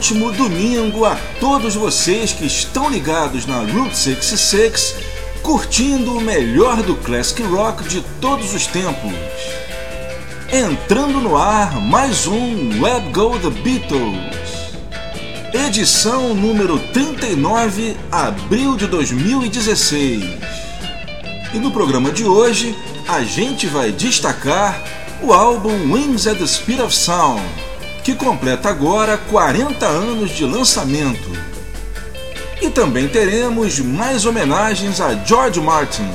Ótimo domingo a todos vocês que estão ligados na Route 66, curtindo o melhor do classic rock de todos os tempos. Entrando no ar mais um Let Go the Beatles. Edição número 39, abril de 2016. E no programa de hoje, a gente vai destacar o álbum Wings at the Speed of Sound, que completa agora 40 anos de lançamento. E também teremos mais homenagens a George Martin.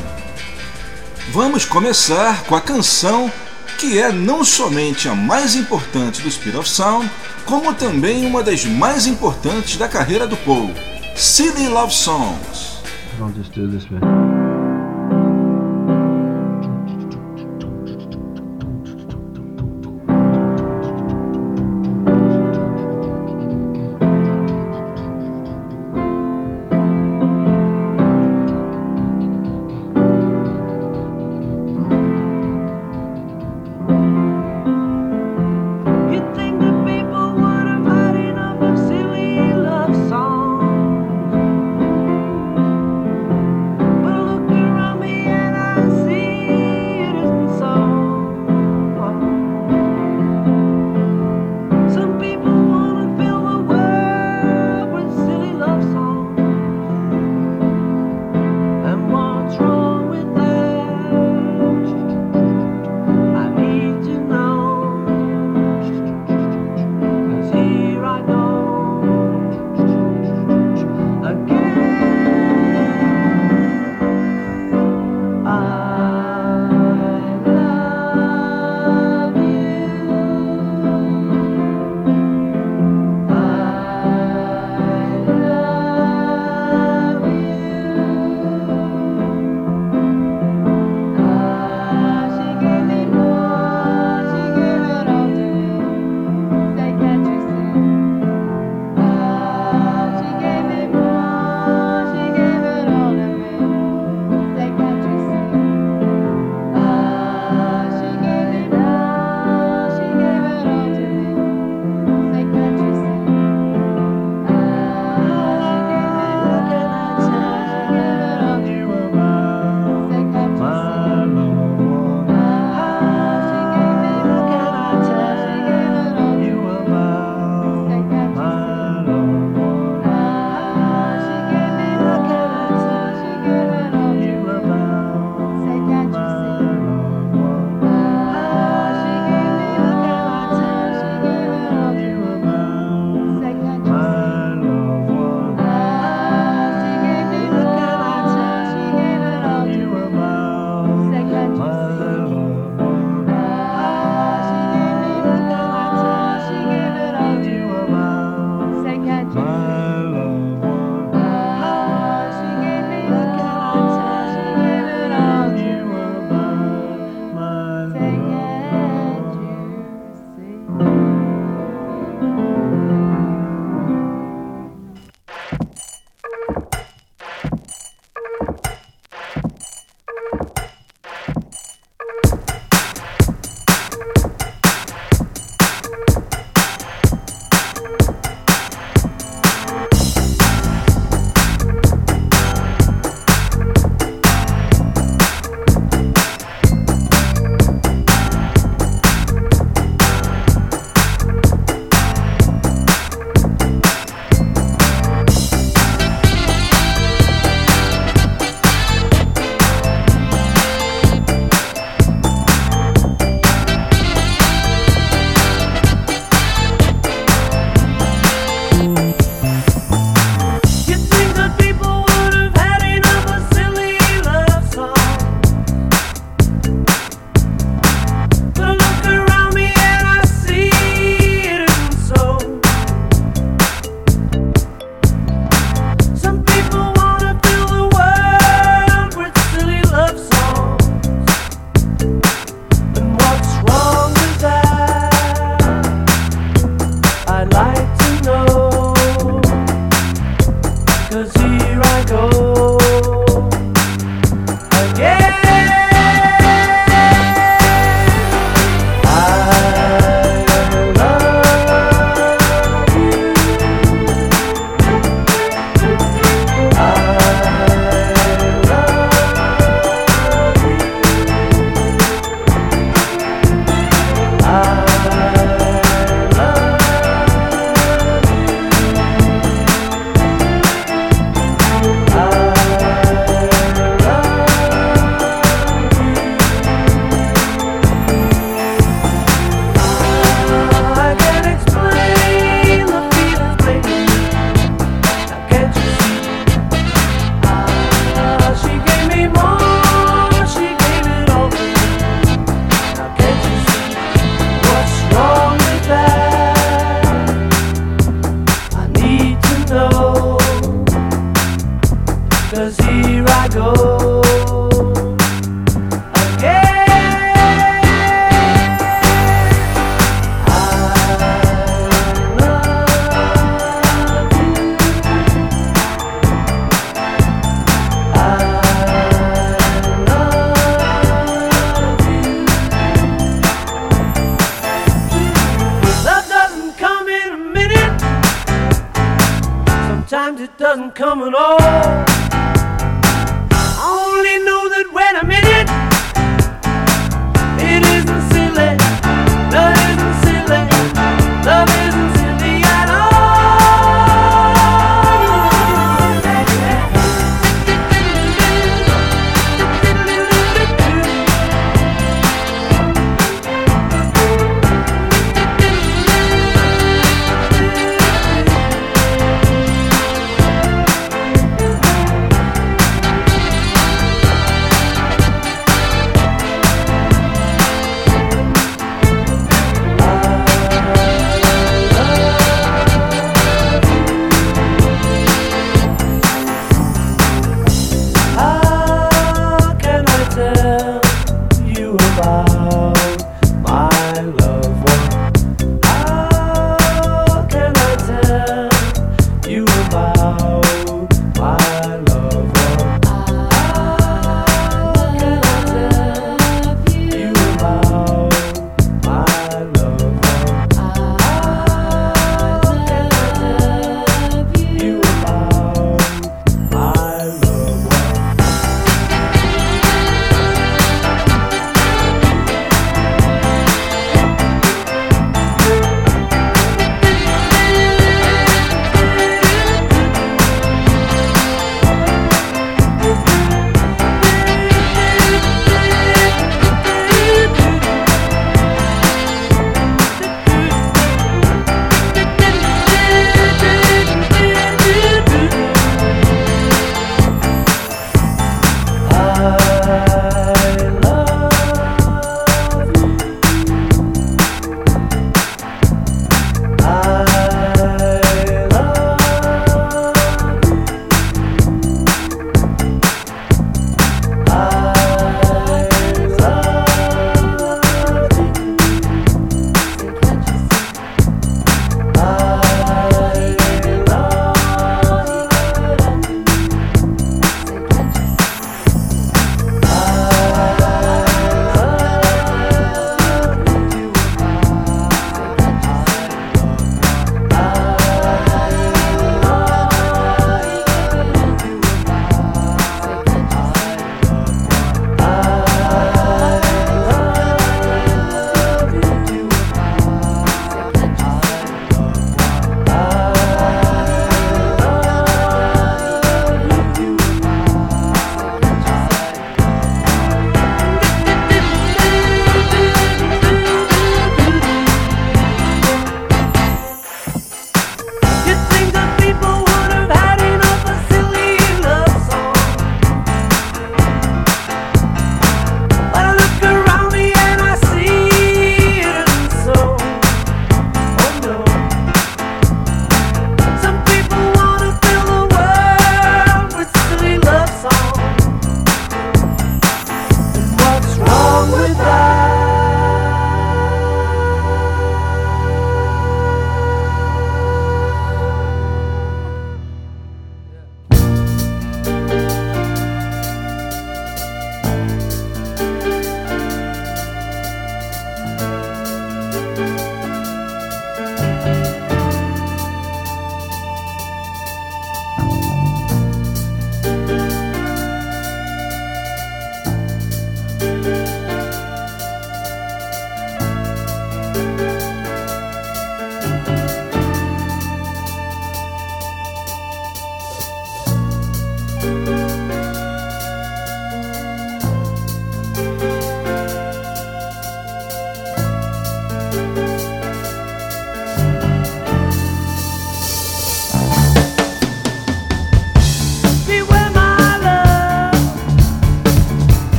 Vamos começar com a canção que é não somente a mais importante do Speed of Sound, como também uma das mais importantes da carreira do Paul, Silly Love Songs. I'll just do this bit.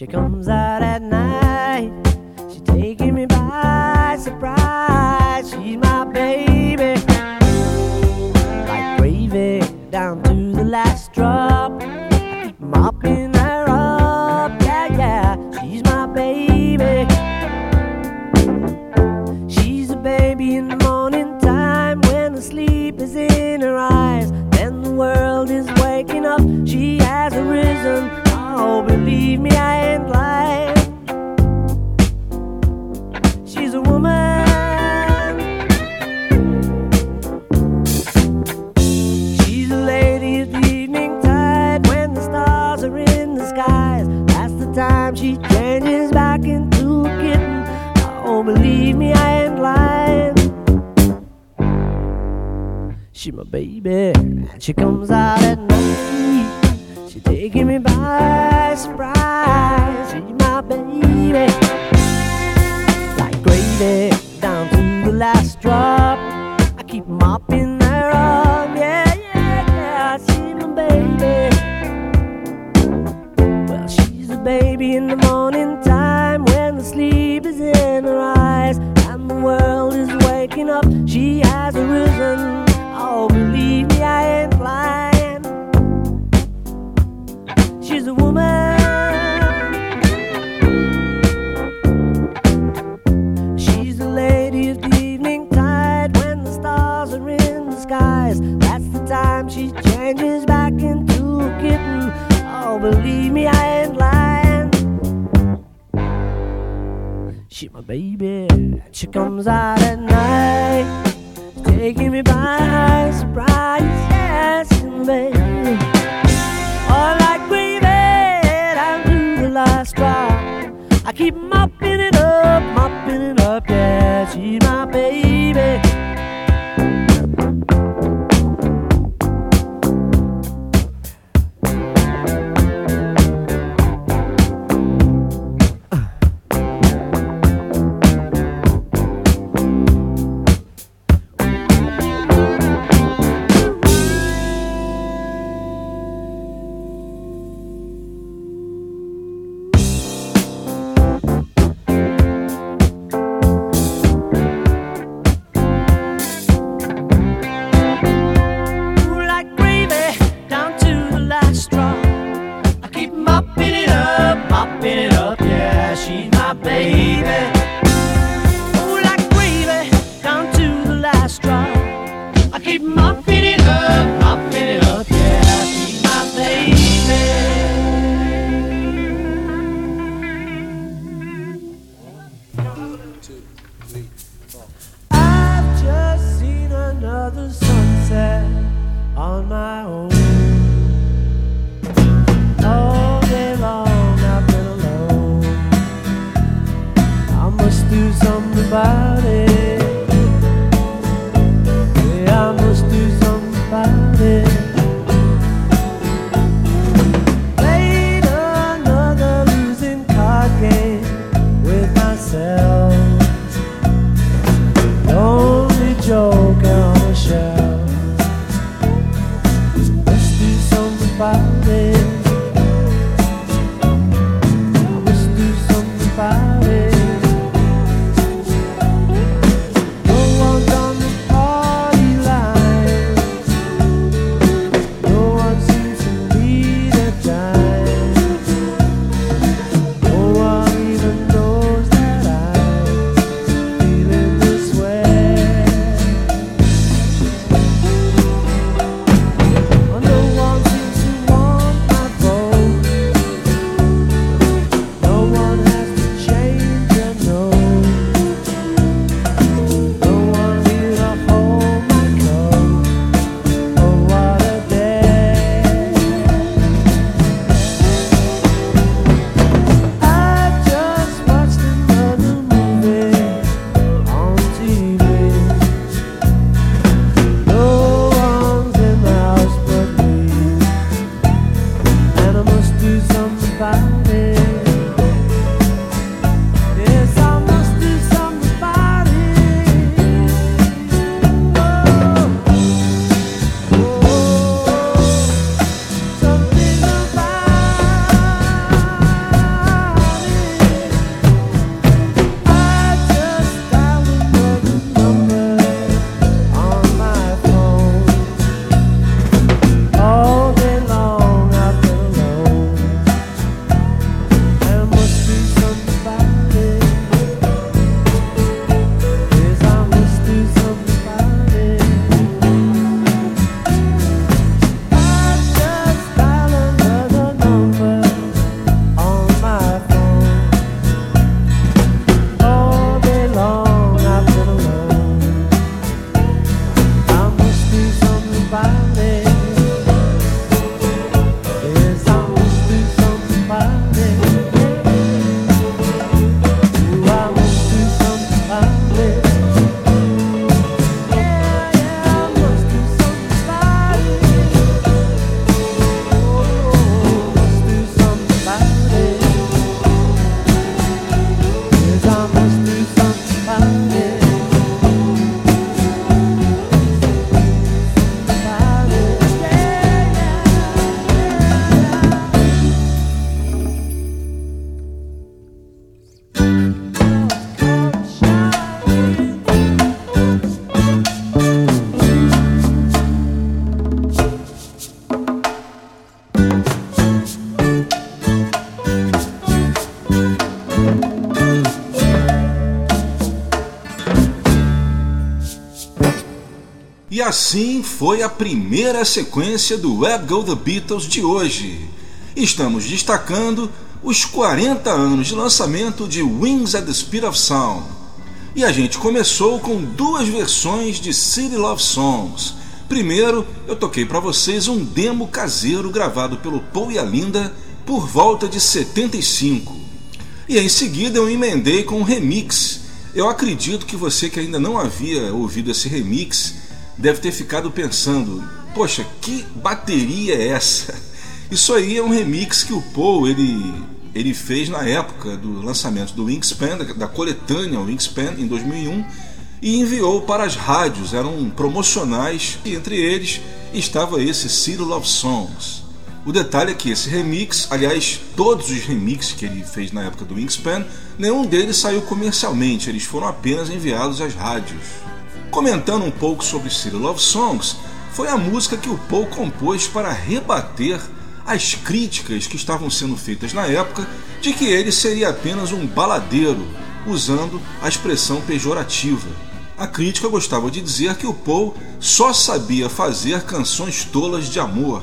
Here comes She my baby, and she comes out at night. She taking me by surprise. She my baby, like gravy. my baby. She comes out at night, taking me by surprise. Yes, baby. All like gravy, I do the last try. I keep mopping it up, mopping it up. Yeah, she's my baby. find it. E assim foi a primeira sequência do Web Go The Beatles de hoje. Estamos destacando os 40 anos de lançamento de Wings at the Speed of Sound. E a gente começou com duas versões de City Love Songs. Primeiro, eu toquei para vocês um demo caseiro gravado pelo Paul e a Linda por volta de 75. E em seguida eu emendei com um remix. Eu acredito que você que ainda não havia ouvido esse remix deve ter ficado pensando: "Poxa, que bateria é essa?" Isso aí é um remix que o Paul ele ele fez na época do lançamento do Wingspan, da coletânea Wingspan, em 2001, e enviou para as rádios, eram promocionais, e entre eles estava esse City Love Songs. O detalhe é que esse remix, aliás, todos os remixes que ele fez na época do Wingspan, nenhum deles saiu comercialmente, eles foram apenas enviados às rádios. Comentando um pouco sobre City Love Songs, foi a música que o Paul compôs para rebater as críticas que estavam sendo feitas na época de que ele seria apenas um baladeiro, usando a expressão pejorativa. A crítica gostava de dizer que o Paul só sabia fazer canções tolas de amor,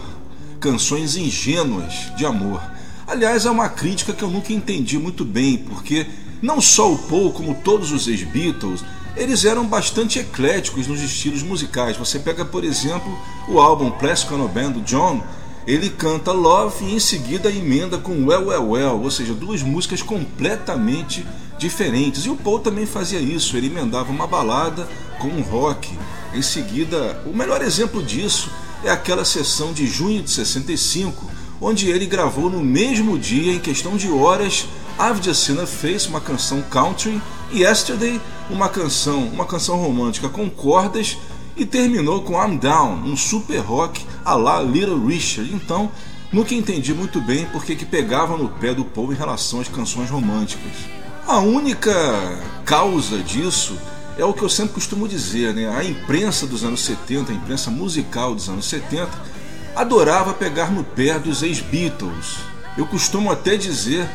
canções ingênuas de amor. Aliás, é uma crítica que eu nunca entendi muito bem, porque não só o Paul, como todos os ex-Beatles, eles eram bastante ecléticos nos estilos musicais. Você pega, por exemplo, o álbum Plastic Ono Band do John, ele canta Love e em seguida emenda com Well Well Well, ou seja, duas músicas completamente diferentes. E o Paul também fazia isso, ele emendava uma balada com um rock. Em seguida, o melhor exemplo disso é aquela sessão de junho de 65, onde ele gravou no mesmo dia, em questão de horas, I've Just a Face, uma canção country, e Yesterday, uma canção, uma canção romântica com cordas e terminou com I'm Down, um super rock a la Little Richard. Então, nunca entendi muito bem porque que pegava no pé do povo em relação às canções românticas. A única causa disso é o que eu sempre costumo dizer, né? A imprensa dos anos 70, a imprensa musical dos anos 70, adorava pegar no pé dos ex-Beatles. Eu costumo até dizer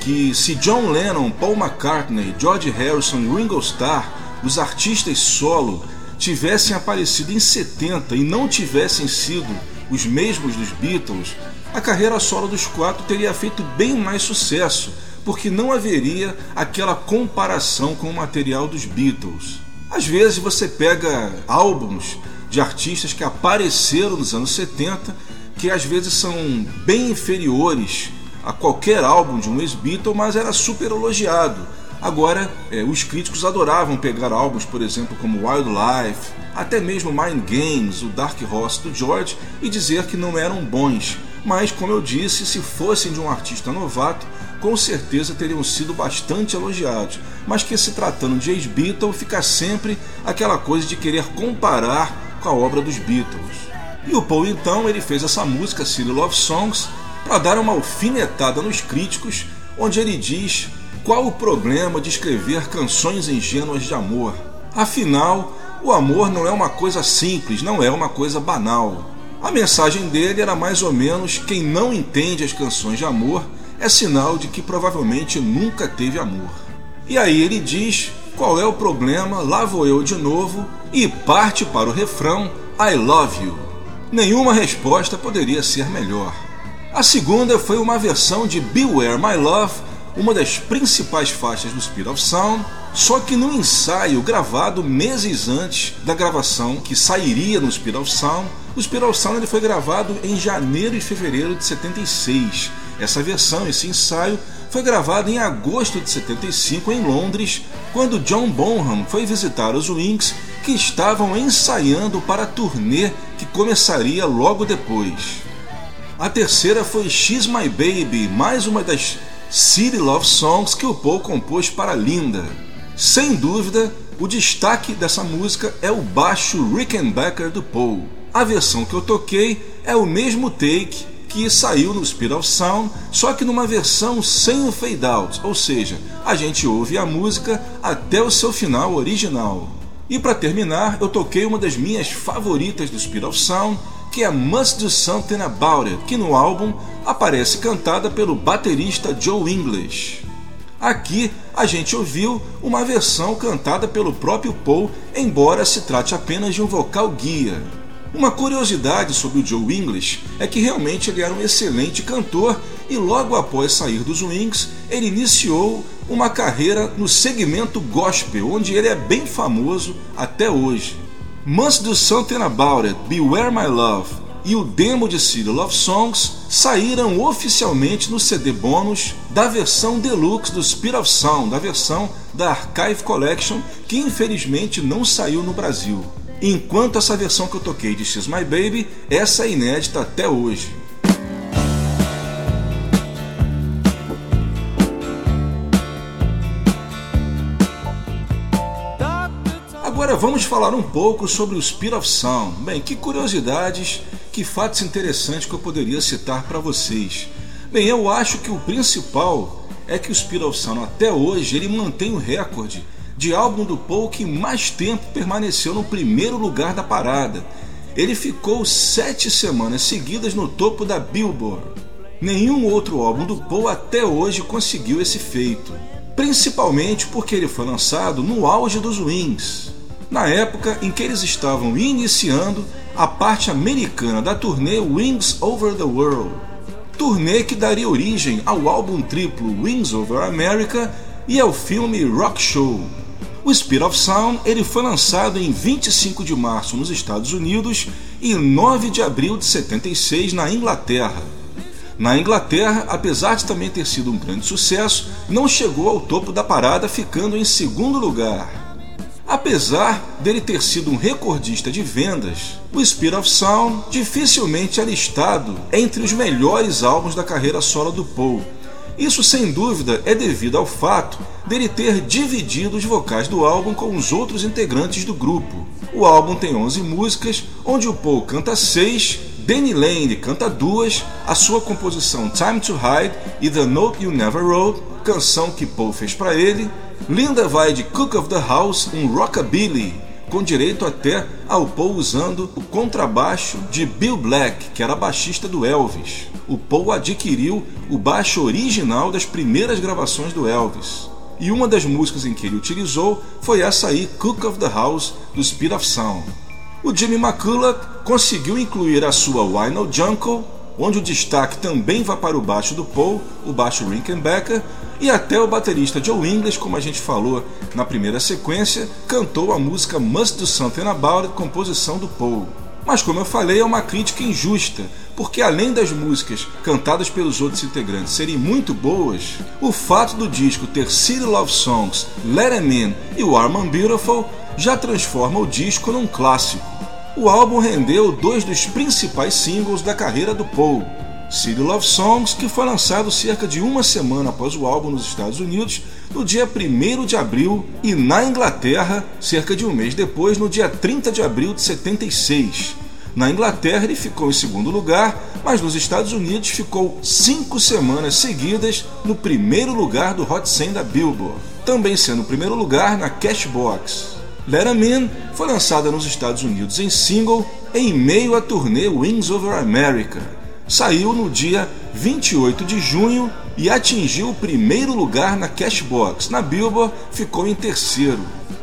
que se John Lennon, Paul McCartney, George Harrison e Ringo Starr, os artistas solo, tivessem aparecido em 70 e não tivessem sido os mesmos dos Beatles, a carreira solo dos quatro teria feito bem mais sucesso, porque não haveria aquela comparação com o material dos Beatles. Às vezes você pega álbuns de artistas que apareceram nos anos 70 que às vezes são bem inferiores a qualquer álbum de um ex-Beatle, mas era super elogiado Agora, é, os críticos adoravam pegar álbuns, por exemplo, como Wildlife, até mesmo Mind Games, o Dark Horse do George, e dizer que não eram bons. Mas, como eu disse, se fossem de um artista novato, com certeza teriam sido bastante elogiados. Mas que se tratando de ex-Beatle, fica sempre aquela coisa de querer comparar com a obra dos Beatles. E o Paul então ele fez essa música Silly Love Songs para dar uma alfinetada nos críticos, onde ele diz qual o problema de escrever canções ingênuas de amor? Afinal, o amor não é uma coisa simples, não é uma coisa banal. A mensagem dele era mais ou menos: quem não entende as canções de amor é sinal de que provavelmente nunca teve amor. E aí ele diz: qual é o problema? Lá vou eu de novo e parte para o refrão: I love you. Nenhuma resposta poderia ser melhor. A segunda foi uma versão de Beware My Love uma das principais faixas do Speed of Sound, só que no ensaio gravado meses antes da gravação que sairia no Speed of Sound, o Speed of Sound ele foi gravado em janeiro e fevereiro de 76. Essa versão, esse ensaio, foi gravado em agosto de 75 em Londres, quando John Bonham foi visitar os Wings que estavam ensaiando para a turnê que começaria logo depois. A terceira foi She's My Baby, mais uma das City Love Songs que o Paul compôs para Linda. Sem dúvida, o destaque dessa música é o baixo Rickenbacker do Paul. A versão que eu toquei é o mesmo take que saiu no Speed of Sound, só que numa versão sem o fade out, ou seja, a gente ouve a música até o seu final original. E para terminar, eu toquei uma das minhas favoritas do Speed of Sound, que é Must Do Something About It, que no álbum aparece cantada pelo baterista Joe English. Aqui a gente ouviu uma versão cantada pelo próprio Paul, embora se trate apenas de um vocal guia. Uma curiosidade sobre o Joe English é que realmente ele era um excelente cantor e logo após sair dos Wings, ele iniciou uma carreira no segmento gospel, onde ele é bem famoso até hoje. Must Do Something About It, Beware My Love e o demo de City Love Songs saíram oficialmente no CD bônus da versão deluxe do Speed of Sound, da versão da Archive Collection, que infelizmente não saiu no Brasil. Enquanto essa versão que eu toquei de She's My Baby, essa é inédita até hoje. Agora vamos falar um pouco sobre o Speed of Sound. Bem, que curiosidades, que fatos interessantes que eu poderia citar para vocês. Bem, eu acho que o principal é que o Speed of Sound até hoje ele mantém o recorde de álbum do Paul que mais tempo permaneceu no primeiro lugar da parada. Ele ficou sete semanas seguidas no topo da Billboard. Nenhum outro álbum do Paul até hoje conseguiu esse feito, principalmente porque ele foi lançado no auge dos Wings, na época em que eles estavam iniciando a parte americana da turnê Wings Over the World, turnê que daria origem ao álbum triplo Wings Over America e ao filme Rock Show. O Speed of Sound ele foi lançado em 25 de março nos Estados Unidos e 9 de abril de 76 na Inglaterra. Na Inglaterra, apesar de também ter sido um grande sucesso, não chegou ao topo da parada, ficando em segundo lugar. Apesar dele ter sido um recordista de vendas, o Speed of Sound dificilmente é listado entre os melhores álbuns da carreira solo do Paul, isso sem dúvida é devido ao fato dele ter dividido os vocais do álbum com os outros integrantes do grupo. O álbum tem 11 músicas, onde o Paul canta 6, Danny Lane canta duas, a sua composição Time to Hide e The Note You Never Wrote, canção que Paul fez para ele. Linda vai de Cook of the House, um rockabilly, com direito até ao Paul usando o contrabaixo de Bill Black, que era baixista do Elvis o Paul adquiriu o baixo original das primeiras gravações do Elvis. E uma das músicas em que ele utilizou foi essa aí, Cook of the House, do Speed of Sound. O Jimmy McCulloch conseguiu incluir a sua Why No Jungle, onde o destaque também vai para o baixo do Paul, o baixo Rickenbacker, e até o baterista Joe English, como a gente falou na primeira sequência, cantou a música Must Do Something About It, composição do Paul. Mas como eu falei, é uma crítica injusta, porque além das músicas cantadas pelos outros integrantes serem muito boas, o fato do disco ter City Love Songs, Let Em In e Warm and Beautiful já transforma o disco num clássico. O álbum rendeu dois dos principais singles da carreira do Paul, City Love Songs, que foi lançado cerca de uma semana após o álbum nos Estados Unidos, no dia 1 de abril, e na Inglaterra, cerca de um mês depois, no dia 30 de abril de 76. Na Inglaterra ele ficou em segundo lugar, mas nos Estados Unidos ficou cinco semanas seguidas no primeiro lugar do Hot 100 da Billboard, também sendo o primeiro lugar na Cashbox. Let 'Em In foi lançada nos Estados Unidos em single em meio à turnê Wings Over America, saiu no dia 28 de junho e atingiu o primeiro lugar na Cashbox. Na Billboard ficou em terceiro.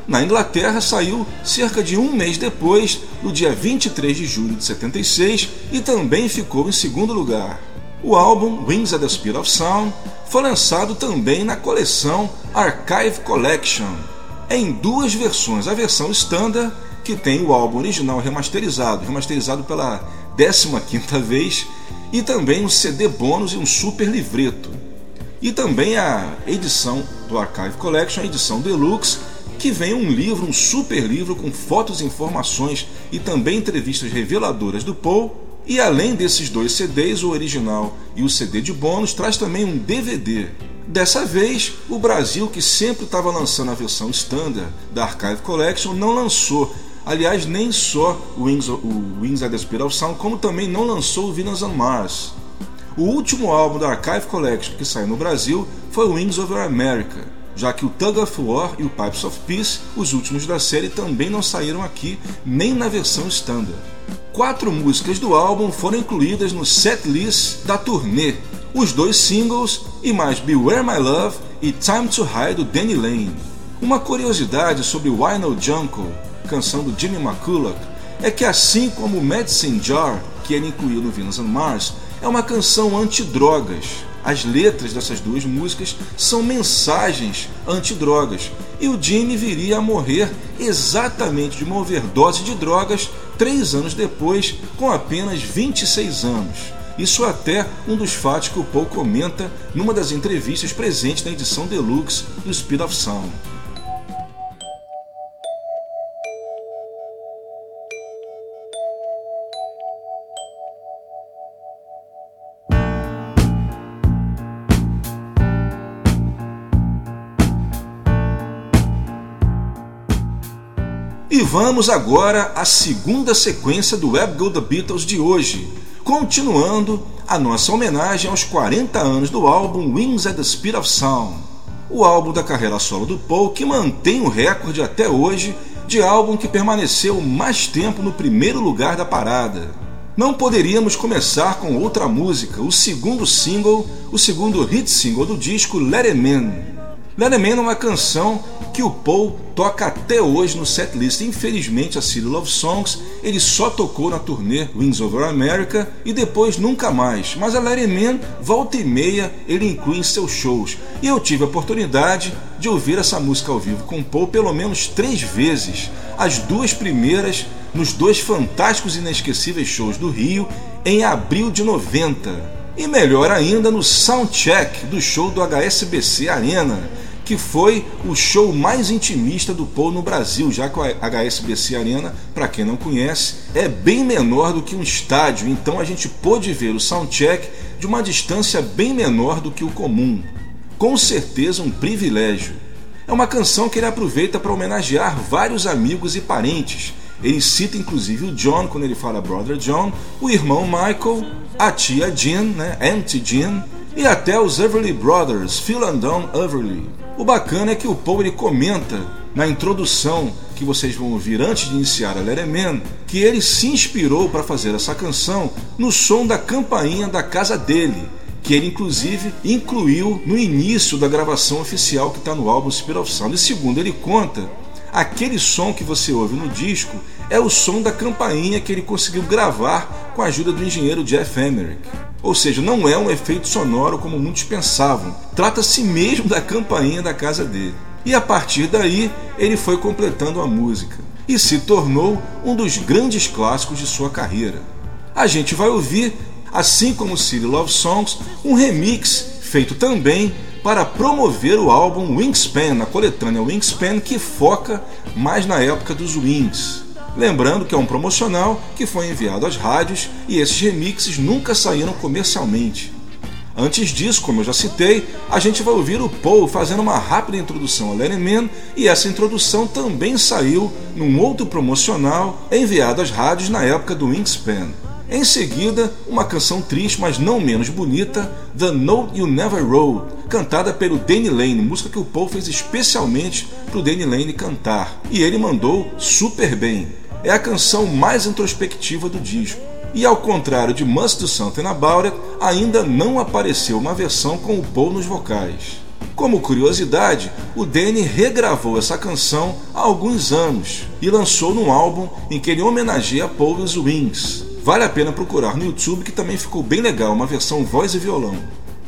Na Inglaterra saiu cerca de um mês depois, no dia 23 de julho de 76, e também ficou em segundo lugar. O álbum Wings at the Speed of Sound foi lançado também na coleção Archive Collection, em duas versões: a versão standard, que tem o álbum original remasterizado, remasterizado pela 15 vez, e também um CD bônus e um super livreto. E também a edição do Archive Collection, a edição deluxe, que vem um livro, um super livro com fotos e informações e também entrevistas reveladoras do Paul. E além desses dois CDs, o original e o CD de bônus, traz também um DVD. Dessa vez, o Brasil, que sempre estava lançando a versão standard da Archive Collection, não lançou Aliás, nem só o Wings, o Wings at the Speed of Sound, como também não lançou o Venus on Mars. O último álbum da Archive Collection que saiu no Brasil foi Wings Over America, já que o Tug of War e o Pipes of Peace, os últimos da série, também não saíram aqui, nem na versão standard. Quatro músicas do álbum foram incluídas no setlist da turnê, os dois singles e mais Beware My Love e Time to Hide do Danny Lane. Uma curiosidade sobre Why No Jungle canção do Jimmy McCulloch, é que assim como Medicine Jar, que ele incluiu no Venus and Mars, é uma canção anti-drogas. As letras dessas duas músicas são mensagens antidrogas. E o Jimmy viria a morrer exatamente de uma overdose de drogas três anos depois, com apenas 26 anos. Isso até um dos fatos que o Paul comenta numa das entrevistas presentes na edição deluxe do Speed of Sound. Vamos agora à segunda sequência do Web Go The Beatles de hoje, continuando a nossa homenagem aos 40 anos do álbum Wings at the Speed of Sound, o álbum da carreira solo do Paul que mantém o recorde até hoje de álbum que permaneceu mais tempo no primeiro lugar da parada. Não poderíamos começar com outra música, o segundo single, o segundo hit single do disco Let It In, Let é uma canção que o Paul toca até hoje no setlist. Infelizmente, a City Love Songs ele só tocou na turnê Wings Over America e depois nunca mais. Mas a Let Man, volta e meia, ele inclui em seus shows. E eu tive a oportunidade de ouvir essa música ao vivo com o Paul pelo menos três vezes. As duas primeiras nos dois fantásticos e inesquecíveis shows do Rio em abril de 90. E melhor ainda no soundcheck do show do HSBC Arena, que foi o show mais intimista do Paul no Brasil, já que a HSBC Arena, para quem não conhece, é bem menor do que um estádio, então a gente pôde ver o soundcheck de uma distância bem menor do que o comum. Com certeza um privilégio. É uma canção que ele aproveita para homenagear vários amigos e parentes. Ele cita inclusive o John quando ele fala Brother John, o irmão Michael, a tia Jean, né, Auntie Jean, e até os Everly Brothers, Phil and Don Everly. O bacana é que o Paul ele comenta na introdução que vocês vão ouvir antes de iniciar a Let que ele se inspirou para fazer essa canção no som da campainha da casa dele, que ele inclusive incluiu no início da gravação oficial que está no álbum Spirit of Sound. E segundo ele conta, aquele som que você ouve no disco é o som da campainha que ele conseguiu gravar com a ajuda do engenheiro Jeff Emerick. Ou seja, não é um efeito sonoro como muitos pensavam. Trata-se mesmo da campainha da casa dele. E a partir daí, ele foi completando a música e se tornou um dos grandes clássicos de sua carreira. A gente vai ouvir, assim como City Love Songs, um remix feito também para promover o álbum Wingspan, a coletânea Wingspan que foca mais na época dos Wings. Lembrando que é um promocional que foi enviado às rádios e esses remixes nunca saíram comercialmente. Antes disso, como eu já citei, a gente vai ouvir o Paul fazendo uma rápida introdução a Lenny Man e essa introdução também saiu num outro promocional enviado às rádios na época do Wingspan. Em seguida, uma canção triste, mas não menos bonita, The Note You Never Wrote, cantada pelo Danny Lane, música que o Paul fez especialmente para o Danny Lane cantar. E ele mandou super bem é a canção mais introspectiva do disco. E ao contrário de Must Do Something About It, ainda não apareceu uma versão com o Paul nos vocais. Como curiosidade, o Danny regravou essa canção há alguns anos e lançou num álbum em que ele homenageia Paul e os Wings. Vale a pena procurar no YouTube que também ficou bem legal, uma versão voz e violão.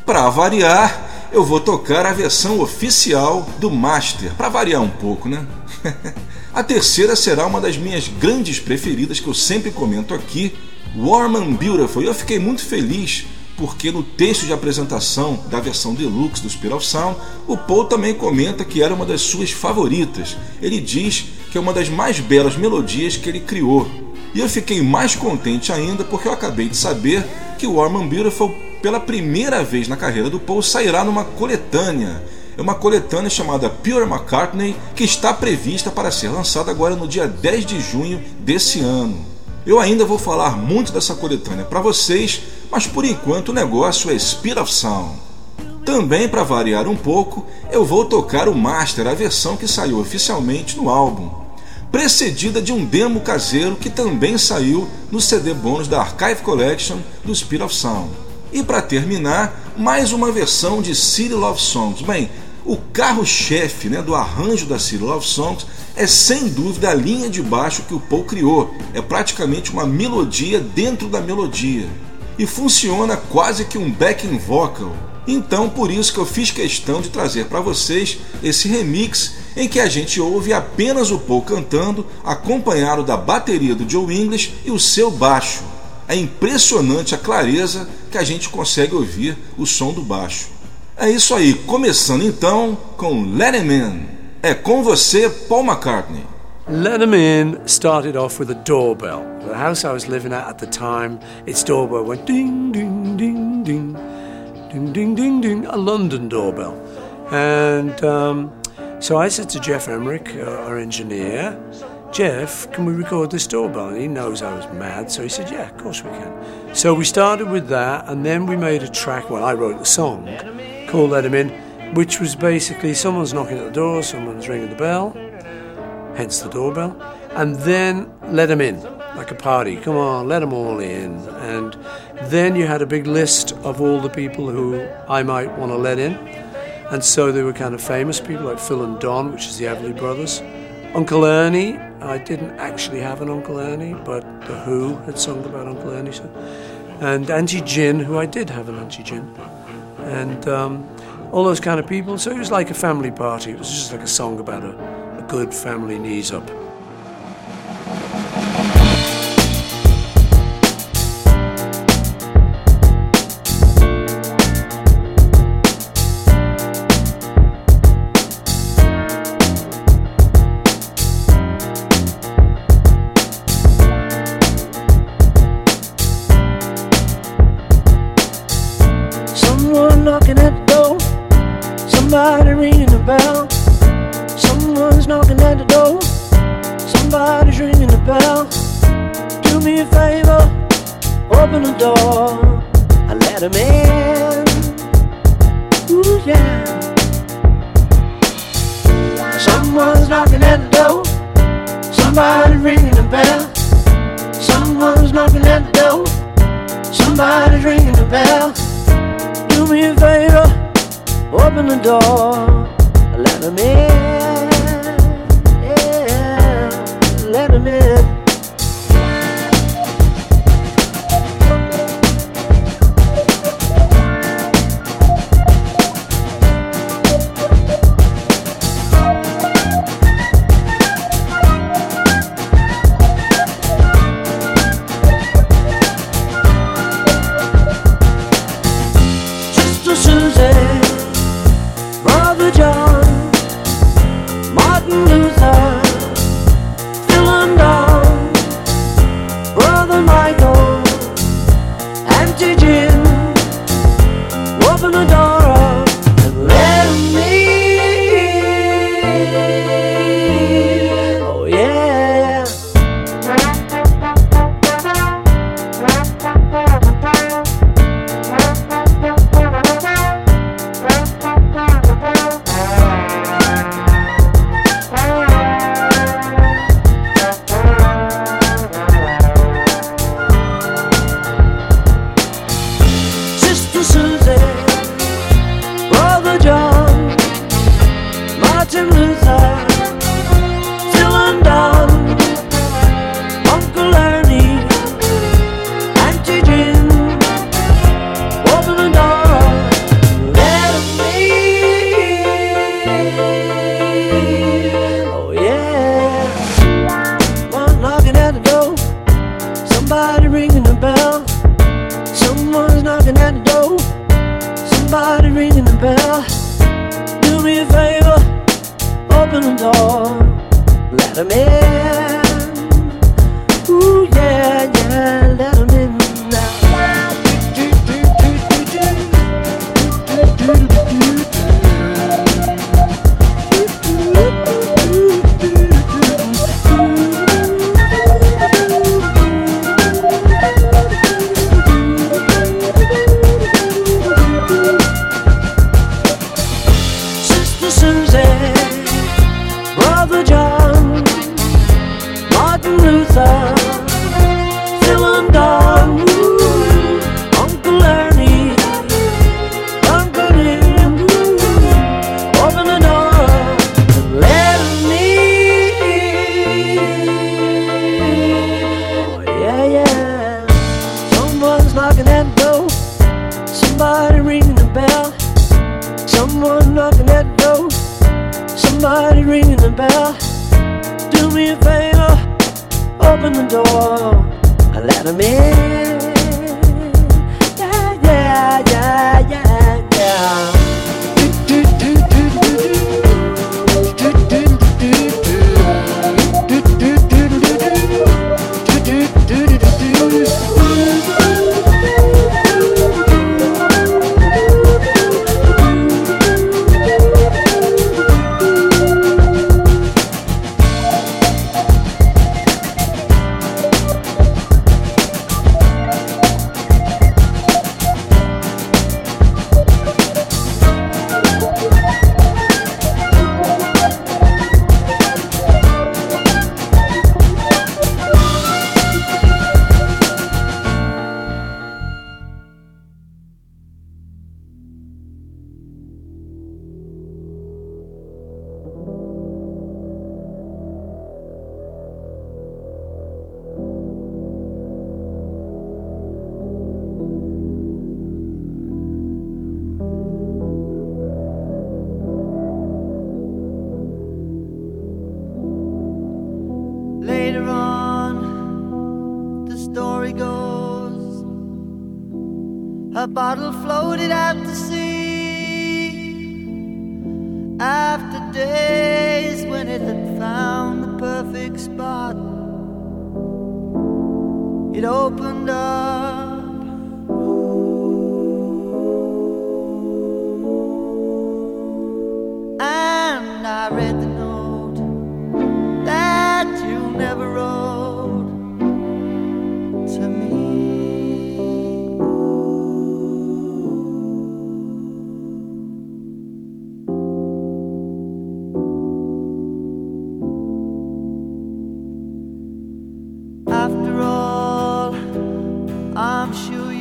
Para variar, eu vou tocar a versão oficial do Master, para variar um pouco, né? A terceira será uma das minhas grandes preferidas que eu sempre comento aqui, Warm and Beautiful. Eu fiquei muito feliz porque no texto de apresentação da versão deluxe do Spiral Sound, o Paul também comenta que era uma das suas favoritas. Ele diz que é uma das mais belas melodias que ele criou. E eu fiquei mais contente ainda porque eu acabei de saber que Warm and Beautiful, pela primeira vez na carreira do Paul, sairá numa coletânea é uma coletânea chamada Pure McCartney que está prevista para ser lançada agora no dia 10 de junho desse ano. Eu ainda vou falar muito dessa coletânea para vocês, mas por enquanto o negócio é Speed of Sound. Também para variar um pouco, eu vou tocar o Master, a versão que saiu oficialmente no álbum, precedida de um demo caseiro que também saiu no CD bônus da Archive Collection do Speed of Sound. E para terminar, mais uma versão de City Love Songs. Bem, o carro-chefe né, do arranjo da City Love Songs é sem dúvida a linha de baixo que o Paul criou. É praticamente uma melodia dentro da melodia. E funciona quase que um backing vocal. Então, por isso que eu fiz questão de trazer para vocês esse remix em que a gente ouve apenas o Paul cantando, acompanhado da bateria do Joe English e o seu baixo. É impressionante a clareza que a gente consegue ouvir o som do baixo. É isso aí, começando então com Let Him In. É com você, Paul McCartney. Let Him in started off with a doorbell. The house I was living at at the time, its doorbell went ding, ding, ding, ding, ding, ding, ding, ding, a London doorbell. And um, so I said to Jeff Emmerich, uh, our engineer, Jeff, can we record this doorbell? And he knows I was mad, so he said, Yeah, of course we can. So we started with that, and then we made a track. Well, I wrote the song called Let 'em In which was basically someone's knocking at the door, someone's ringing the bell, hence the doorbell, and then let them in, like a party. Come on, let them all in. And then you had a big list of all the people who I might want to let in. And so they were kind of famous people like Phil and Don, which is the Everly Brothers. Uncle Ernie, I didn't actually have an Uncle Ernie, but The Who had sung about Uncle Ernie. So. And Auntie Gin, who I did have an Auntie Gin. And um, all those kind of people. So it was like a family party. It was just like a song about a, a good family knees up.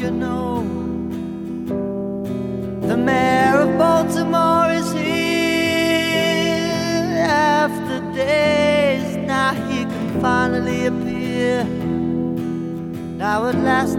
you know. The mayor of Baltimore is here. After days now he can finally appear. Now at last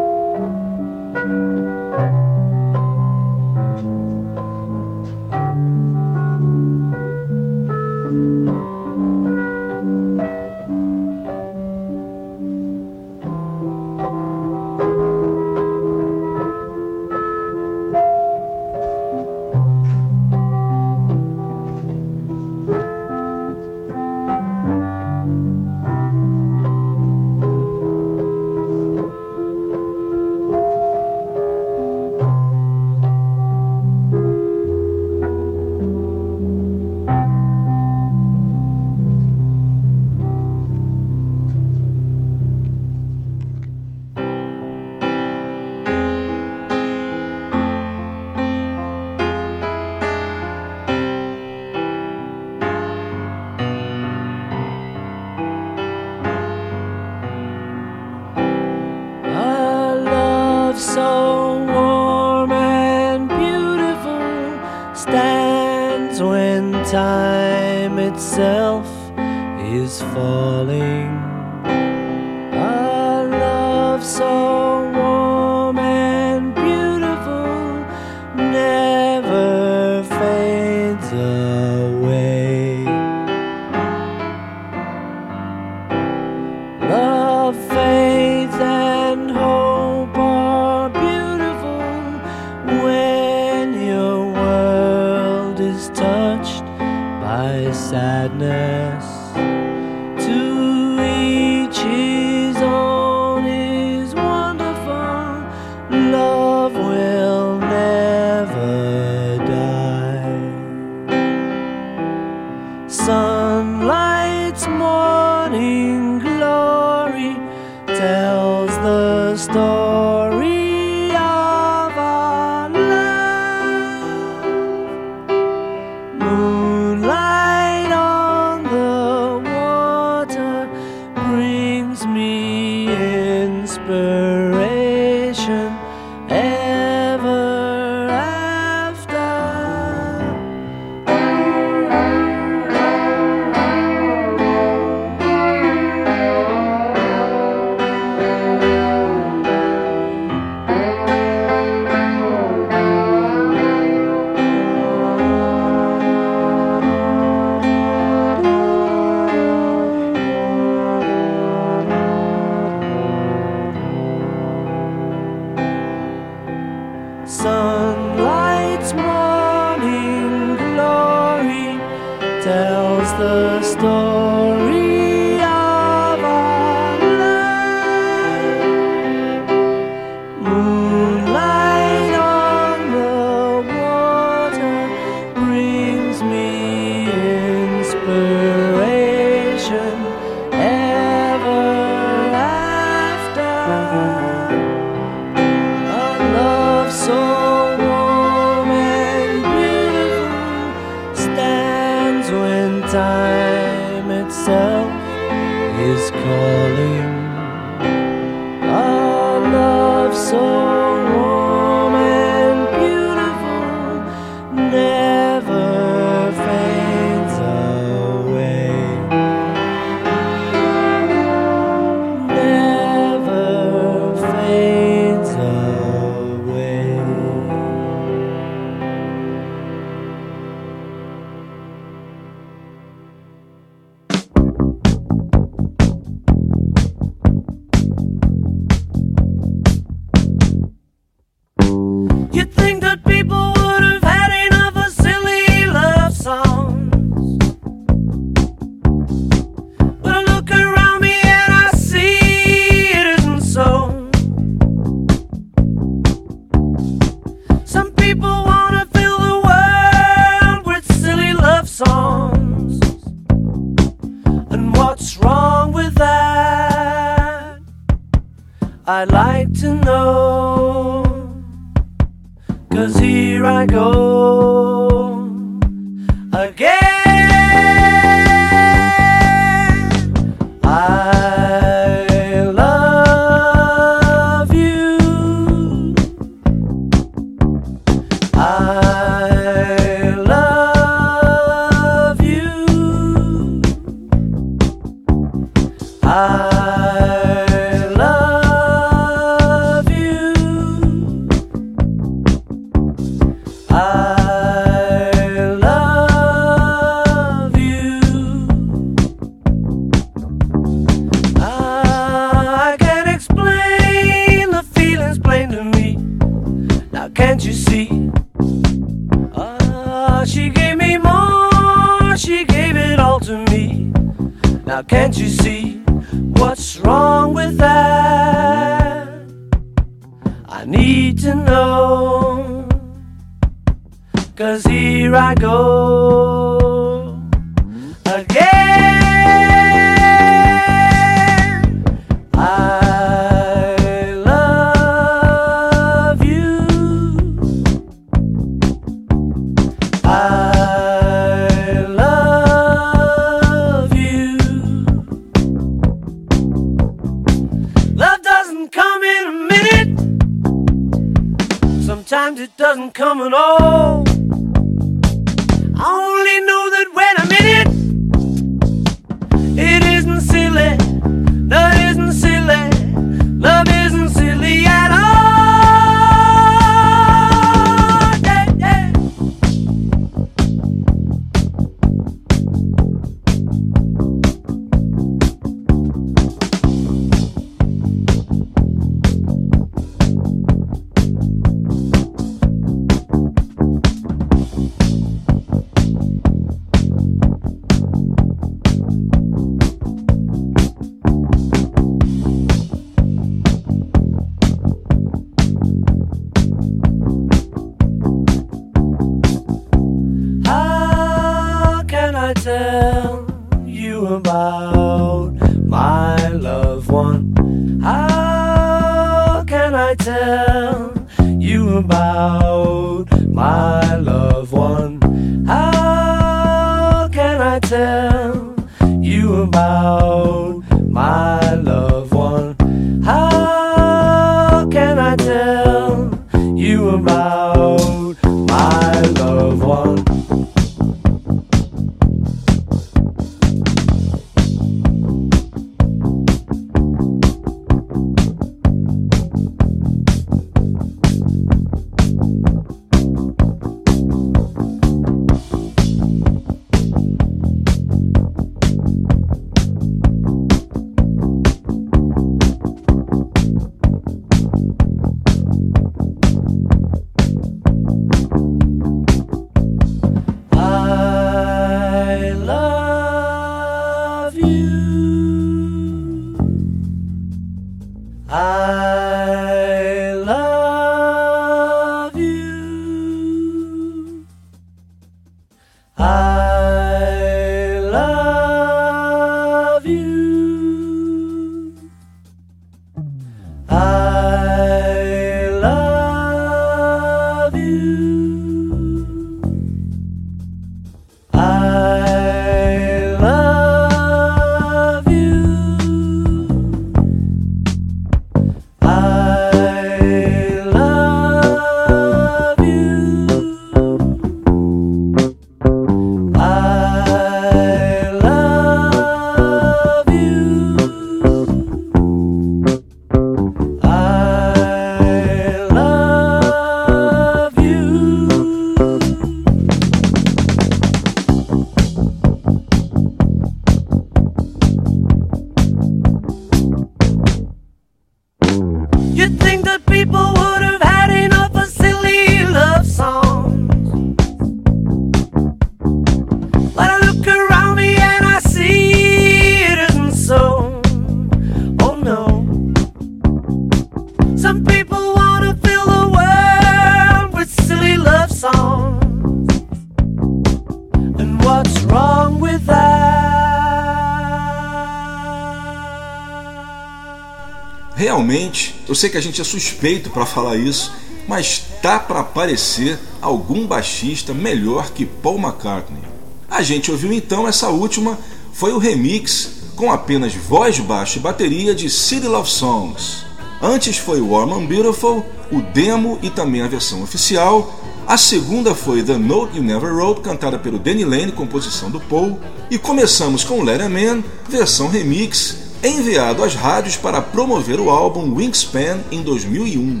sei que a gente é suspeito para falar isso, mas tá para aparecer algum baixista melhor que Paul McCartney. A gente ouviu então essa última, foi o remix com apenas voz, baixo e bateria de City Love Songs. Antes foi Warm and Beautiful, o demo e também a versão oficial. A segunda foi The Note You Never Wrote, cantada pelo Danny Lane, composição do Paul. E começamos com Let a Man, versão remix, enviado às rádios para promover o álbum Wingspan em 2001.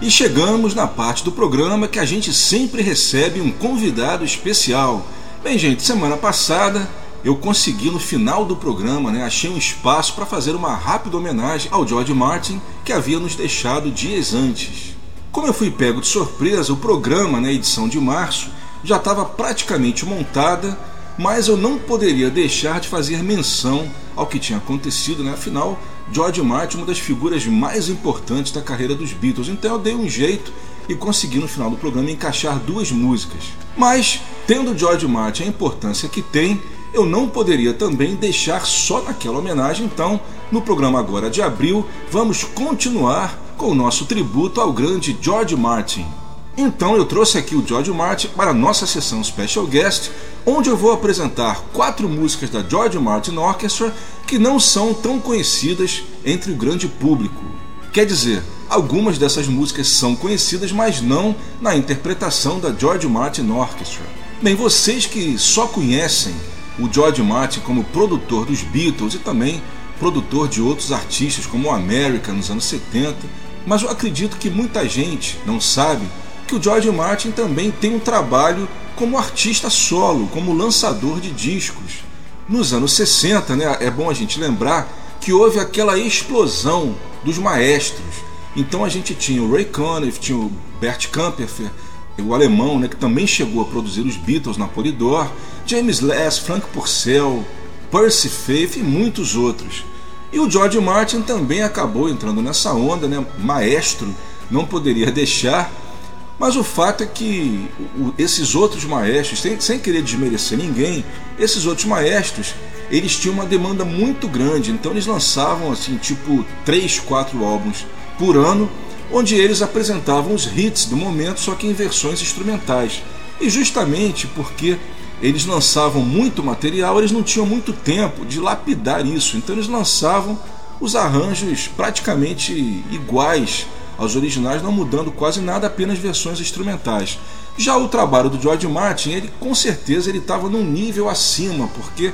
E chegamos na parte do programa que a gente sempre recebe um convidado especial. Bem, gente, semana passada eu consegui no final do programa, né, achei um espaço para fazer uma rápida homenagem ao George Martin que havia nos deixado dias antes. Como eu fui pego de surpresa, o programa, na edição de março, já estava praticamente montada, mas eu não poderia deixar de fazer menção ao que tinha acontecido, né? Afinal, George Martin, uma das figuras mais importantes da carreira dos Beatles. Então eu dei um jeito e consegui no final do programa encaixar duas músicas. Mas, tendo George Martin a importância que tem, eu não poderia também deixar só naquela homenagem. Então, no programa agora de abril, vamos continuar com o nosso tributo ao grande George Martin. Então eu trouxe aqui o George Martin para a nossa sessão Special Guest, onde eu vou apresentar quatro músicas da George Martin Orchestra que não são tão conhecidas entre o grande público. Quer dizer, algumas dessas músicas são conhecidas, mas não na interpretação da George Martin Orchestra. Bem, vocês que só conhecem o George Martin como produtor dos Beatles e também produtor de outros artistas como o America nos anos 70, mas eu acredito que muita gente não sabe que o George Martin também tem um trabalho como artista solo, como lançador de discos. Nos anos 60, né, é bom a gente lembrar que houve aquela explosão dos maestros. Então a gente tinha o Ray Conniff, tinha o Bert Kamperfer, o alemão, né, que também chegou a produzir os Beatles na Polydor, James Less, Frank Purcell, Percy Faith e muitos outros. E o George Martin também acabou entrando nessa onda, né? Maestro, não poderia deixar. Mas o fato é que esses outros maestros, sem, querer desmerecer ninguém, esses outros maestros, eles tinham uma demanda muito grande, então eles lançavam assim, tipo, 3, 4 álbuns por ano, onde eles apresentavam os hits do momento, só que em versões instrumentais. E justamente porque eles lançavam muito material, eles não tinham muito tempo de lapidar isso, então eles lançavam os arranjos praticamente iguais aos originais, não mudando quase nada, apenas versões instrumentais. Já o trabalho do George Martin, ele com certeza ele estava num nível acima, porque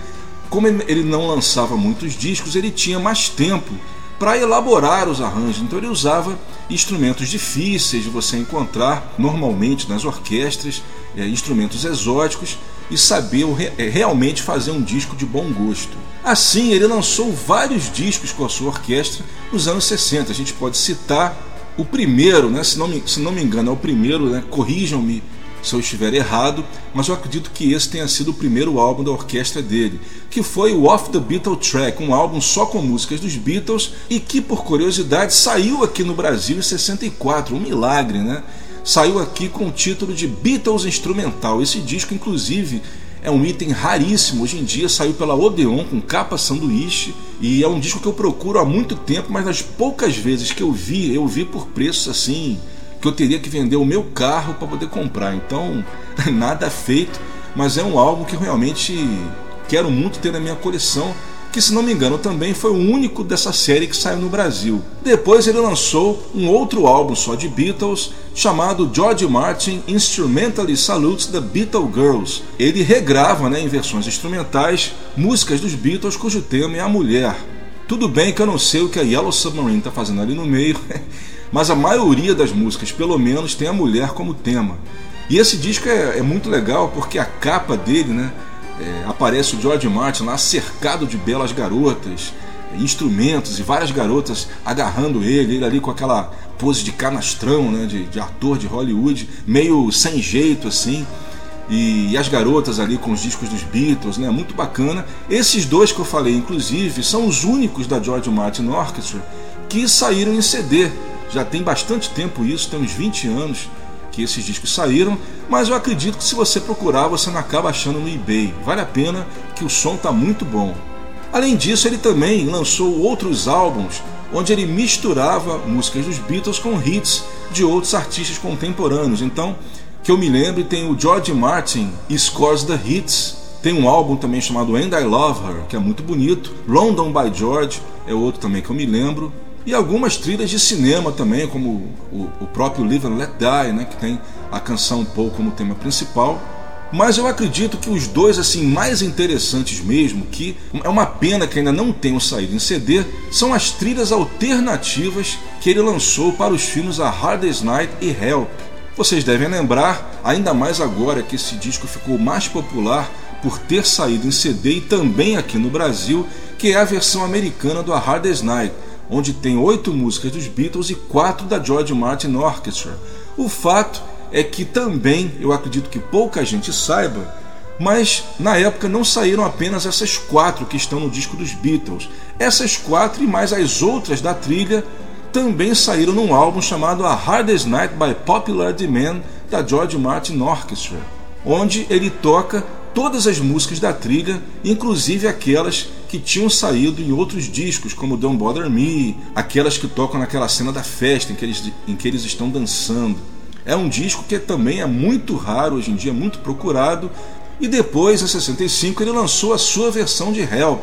como ele não lançava muitos discos, ele tinha mais tempo para elaborar os arranjos. Então ele usava instrumentos difíceis de você encontrar normalmente nas orquestras, é, instrumentos exóticos e saber é, realmente fazer um disco de bom gosto. Assim, ele lançou vários discos com a sua orquestra nos anos 60. A gente pode citar o primeiro, né, se, não me, se não me engano, é o primeiro, né, corrijam-me se eu estiver errado, mas eu acredito que esse tenha sido o primeiro álbum da orquestra dele, que foi o Off the Beatles Track, um álbum só com músicas dos Beatles e que, por curiosidade, saiu aqui no Brasil em 64, um milagre, né? Saiu aqui com o título de Beatles Instrumental. Esse disco, inclusive, é um item raríssimo. Hoje em dia saiu pela Odeon com capa sanduíche e é um disco que eu procuro há muito tempo, mas nas poucas vezes que eu vi, eu vi por preços assim que eu teria que vender o meu carro para poder comprar. Então, nada feito, mas é um álbum que realmente quero muito ter na minha coleção, que se não me engano também foi o único dessa série que saiu no Brasil. Depois ele lançou um outro álbum só de Beatles, chamado George Martin Instrumentally Salutes the Beatle Girls. Ele regrava né, em versões instrumentais músicas dos Beatles cujo tema é a mulher. Tudo bem que eu não sei o que a Yellow Submarine está fazendo ali no meio, mas a maioria das músicas, pelo menos, tem a mulher como tema. E esse disco é, é muito legal porque a capa dele, né? É, aparece o George Martin lá cercado de belas garotas, instrumentos e várias garotas agarrando ele, ele ali com aquela pose de canastrão, né, de, de ator de Hollywood, meio sem jeito assim. E, e, as garotas ali com os discos dos Beatles, né? Muito bacana. Esses dois que eu falei, inclusive, são os únicos da George Martin Orchestra que saíram em CD já tem bastante tempo isso, tem uns 20 anos que esses discos saíram, mas eu acredito que se você procurar você não acaba achando no eBay. Vale a pena que o som está muito bom. Além disso, ele também lançou outros álbuns onde ele misturava músicas dos Beatles com hits de outros artistas contemporâneos. Então, que eu me lembre, tem o George Martin Scores the Hits, tem um álbum também chamado And I Love Her, que é muito bonito. London by George é outro também que eu me lembro e algumas trilhas de cinema também, como o, o próprio Live and Let Die, né, que tem a canção Paul como tema principal. Mas eu acredito que os dois assim mais interessantes mesmo, que é uma pena que ainda não tenham saído em CD, são as trilhas alternativas que ele lançou para os filmes A Hardest Night e Help. Vocês devem lembrar, ainda mais agora que esse disco ficou mais popular por ter saído em CD e também aqui no Brasil, que é a versão americana do A Hardest Night onde tem oito músicas dos Beatles e quatro da George Martin Orchestra. O fato é que também, eu acredito que pouca gente saiba, mas na época não saíram apenas essas quatro que estão no disco dos Beatles. Essas quatro e mais as outras da trilha também saíram num álbum chamado A Hardest Night by Popular Demand da George Martin Orchestra, onde ele toca todas as músicas da trilha, inclusive aquelas que tinham saído em outros discos, como Don't Bother Me, aquelas que tocam naquela cena da festa em que eles, em que eles estão dançando. É um disco que também é muito raro hoje em dia, muito procurado. E depois, em 65, ele lançou a sua versão de Help.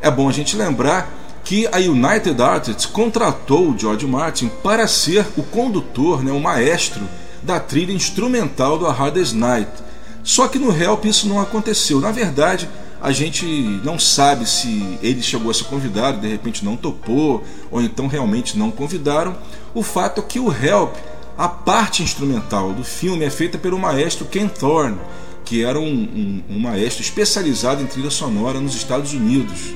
É bom a gente lembrar que a United Artists contratou o George Martin para ser o condutor, né, o maestro da trilha instrumental do A Hardest Night. Só que no Help isso não aconteceu. Na verdade, a gente não sabe se ele chegou a ser convidado, de repente não topou, ou então realmente não convidaram. O fato é que o Help, a parte instrumental do filme, é feita pelo maestro Ken Thorne, que era um, um, um maestro especializado em trilha sonora nos Estados Unidos.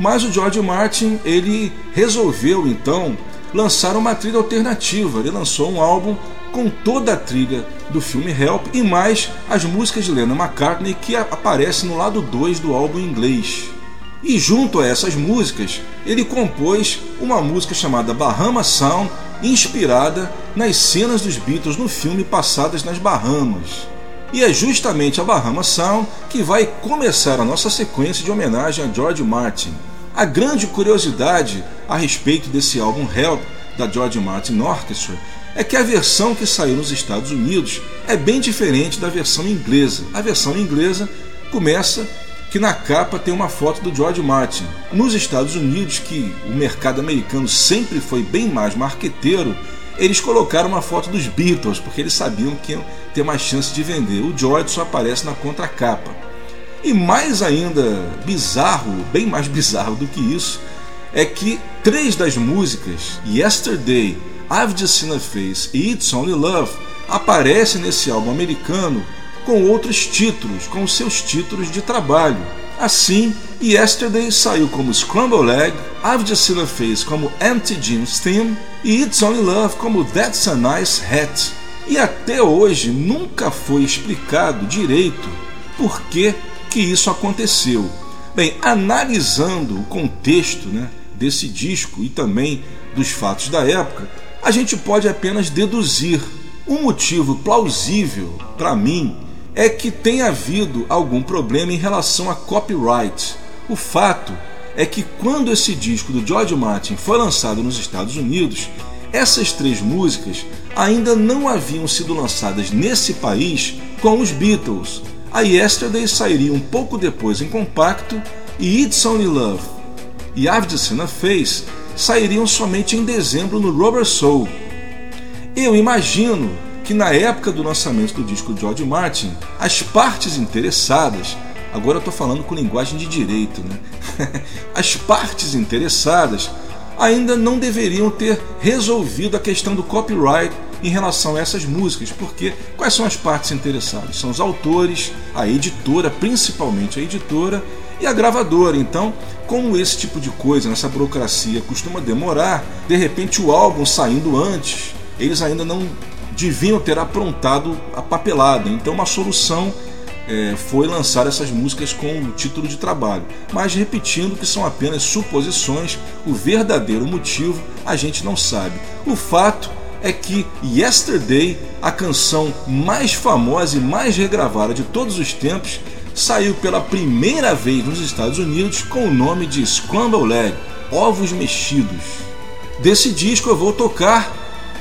Mas o George Martin ele resolveu então lançar uma trilha alternativa. Ele lançou um álbum com toda a trilha do filme Help e mais as músicas de Lennon McCartney que aparecem no lado 2 do álbum inglês. E junto a essas músicas, ele compôs uma música chamada Bahama Sound, inspirada nas cenas dos Beatles no filme passadas nas Bahamas. E é justamente a Bahama Sound que vai começar a nossa sequência de homenagem a George Martin. A grande curiosidade a respeito desse álbum Help da George Martin Orchestra é que a versão que saiu nos Estados Unidos é bem diferente da versão inglesa. A versão inglesa começa que na capa tem uma foto do George Martin. Nos Estados Unidos, que o mercado americano sempre foi bem mais marqueteiro, eles colocaram uma foto dos Beatles, porque eles sabiam que iam ter mais chance de vender. O George só aparece na contracapa. E mais ainda bizarro, bem mais bizarro do que isso, é que três das músicas, Yesterday, I've Just Seen a Face e It's Only Love, aparecem nesse álbum americano com outros títulos, com seus títulos de trabalho. Assim, Yesterday saiu como Scramble Egg, I've Just Seen a Face como Empty Jeans Theme e It's Only Love como That's a Nice Hat. E até hoje nunca foi explicado direito por que, que isso aconteceu. Bem, analisando o contexto né, desse disco e também dos fatos da época, a gente pode apenas deduzir. Um motivo plausível para mim é que tem havido algum problema em relação a copyright. O fato é que quando esse disco do George Martin foi lançado nos Estados Unidos, essas três músicas ainda não haviam sido lançadas nesse país com os Beatles. A Yesterday sairia um pouco depois em compacto e It's Only Love e I've Just Seen a Face sairiam somente em dezembro no Rubber Soul. Eu imagino que na época do lançamento do disco George Martin, as partes interessadas, agora eu estou falando com linguagem de direito, né? as partes interessadas ainda não deveriam ter resolvido a questão do copyright em relação a essas músicas, porque quais são as partes interessadas? São os autores, a editora, principalmente a editora, e a gravadora. Então, como esse tipo de coisa nessa burocracia costuma demorar, de repente o álbum saindo antes, eles ainda não deviam ter aprontado a papelada. Então, uma solução é, foi lançar essas músicas com o título de trabalho. Mas, repetindo que são apenas suposições, o verdadeiro motivo a gente não sabe. O fato é que Yesterday, a canção mais famosa e mais regravada de todos os tempos, saiu pela primeira vez nos Estados Unidos com o nome de Scramble Egg, Ovos Mexidos. Desse disco eu vou tocar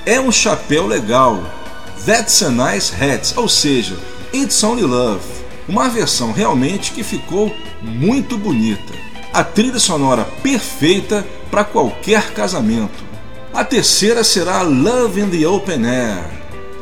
É um Chapéu Legal, That's a Nice Hat, ou seja, It's Only Love, uma versão realmente que ficou muito bonita. A trilha sonora perfeita para qualquer casamento. A terceira será Love in the Open Air,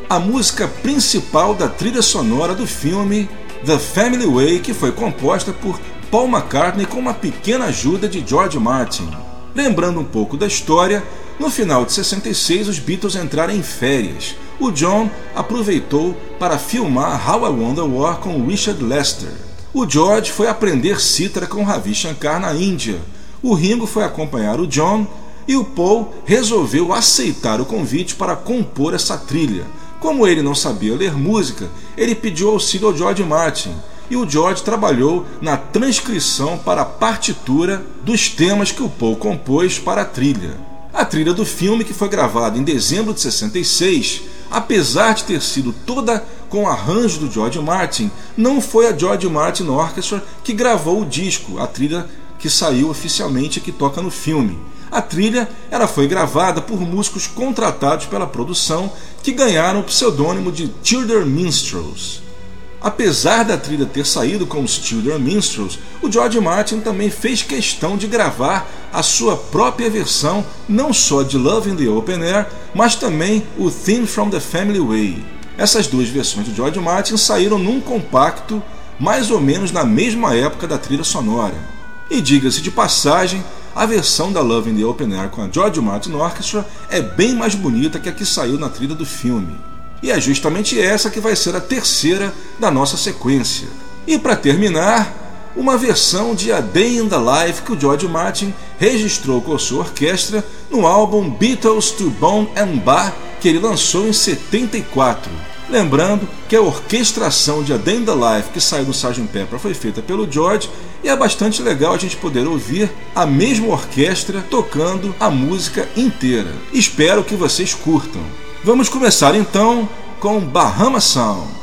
a música principal da trilha sonora do filme The Family Way, que foi composta por Paul McCartney com uma pequena ajuda de George Martin. Lembrando um pouco da história, no final de 66 os Beatles entraram em férias. O John aproveitou para filmar How I Won the War com Richard Lester. O George foi aprender cítara com Ravi Shankar na Índia. O Ringo foi acompanhar o John e o Paul resolveu aceitar o convite para compor essa trilha. Como ele não sabia ler música, ele pediu auxílio ao George Martin e o George trabalhou na transcrição para a partitura dos temas que o Paul compôs para a trilha. A trilha do filme, que foi gravada em dezembro de 66, apesar de ter sido toda com arranjo do George Martin, não foi a George Martin Orchestra que gravou o disco, a trilha que saiu oficialmente e que toca no filme. A trilha ela foi gravada por músicos contratados pela produção que ganharam o pseudônimo de Tudor Minstrels. Apesar da trilha ter saído com os Tudor Minstrels, o George Martin também fez questão de gravar a sua própria versão, não só de Love in the Open Air, mas também o Theme from the Family Way. Essas duas versões de George Martin saíram num compacto mais ou menos na mesma época da trilha sonora. E diga-se de passagem, a versão da Love in the Open Air com a George Martin Orchestra é bem mais bonita que a que saiu na trilha do filme. E é justamente essa que vai ser a terceira da nossa sequência. E para terminar, uma versão de A Day in the Life que o George Martin registrou com sua orquestra no álbum Beatles to Bone and Bar que ele lançou em 74. Lembrando que a orquestração de A Day in the Life que saiu do Sgt. Pepper foi feita pelo George e é bastante legal a gente poder ouvir a mesma orquestra tocando a música inteira. Espero que vocês curtam. Vamos começar então com Bahama Sound.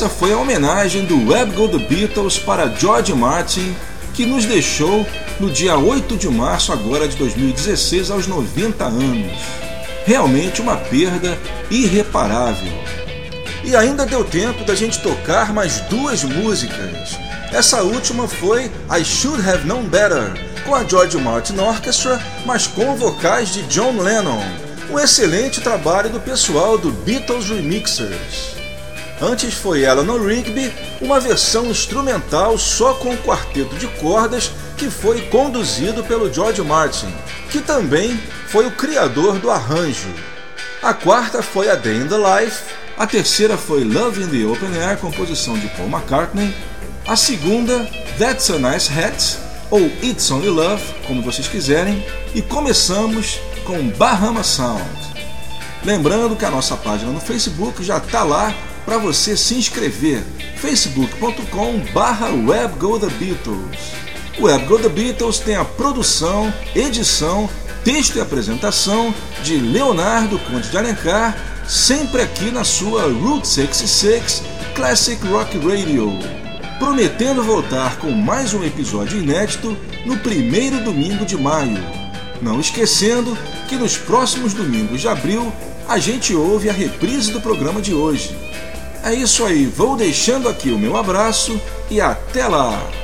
Essa foi a homenagem do Web Go The Beatles para George Martin, que nos deixou no dia 8 de março agora de 2016 aos 90 anos. Realmente uma perda irreparável. E ainda deu tempo da gente tocar mais duas músicas. Essa última foi I Should Have Known Better, com a George Martin Orchestra, mas com vocais de John Lennon. Um excelente trabalho do pessoal do Beatles Remixers. Antes foi Eleanor Rigby, uma versão instrumental só com um quarteto de cordas que foi conduzido pelo George Martin, que também foi o criador do arranjo. A quarta foi a Day in the Life, a terceira foi Love in the Open Air, composição de Paul McCartney, a segunda That's a Nice Hat, ou It's Only Love, como vocês quiserem, e começamos com Bahama Sound. Lembrando que a nossa página no Facebook já está lá para você se inscrever. facebook.com barra webgothebeatles. O Web Go The Beatles tem a produção, edição, texto e apresentação de Leonardo Conde de Alencar, sempre aqui na sua Route 66 Classic Rock Radio, prometendo voltar com mais um episódio inédito no primeiro domingo de maio. Não esquecendo que nos próximos domingos de abril a gente ouve a reprise do programa de hoje. É isso aí, vou deixando aqui o meu abraço e até lá!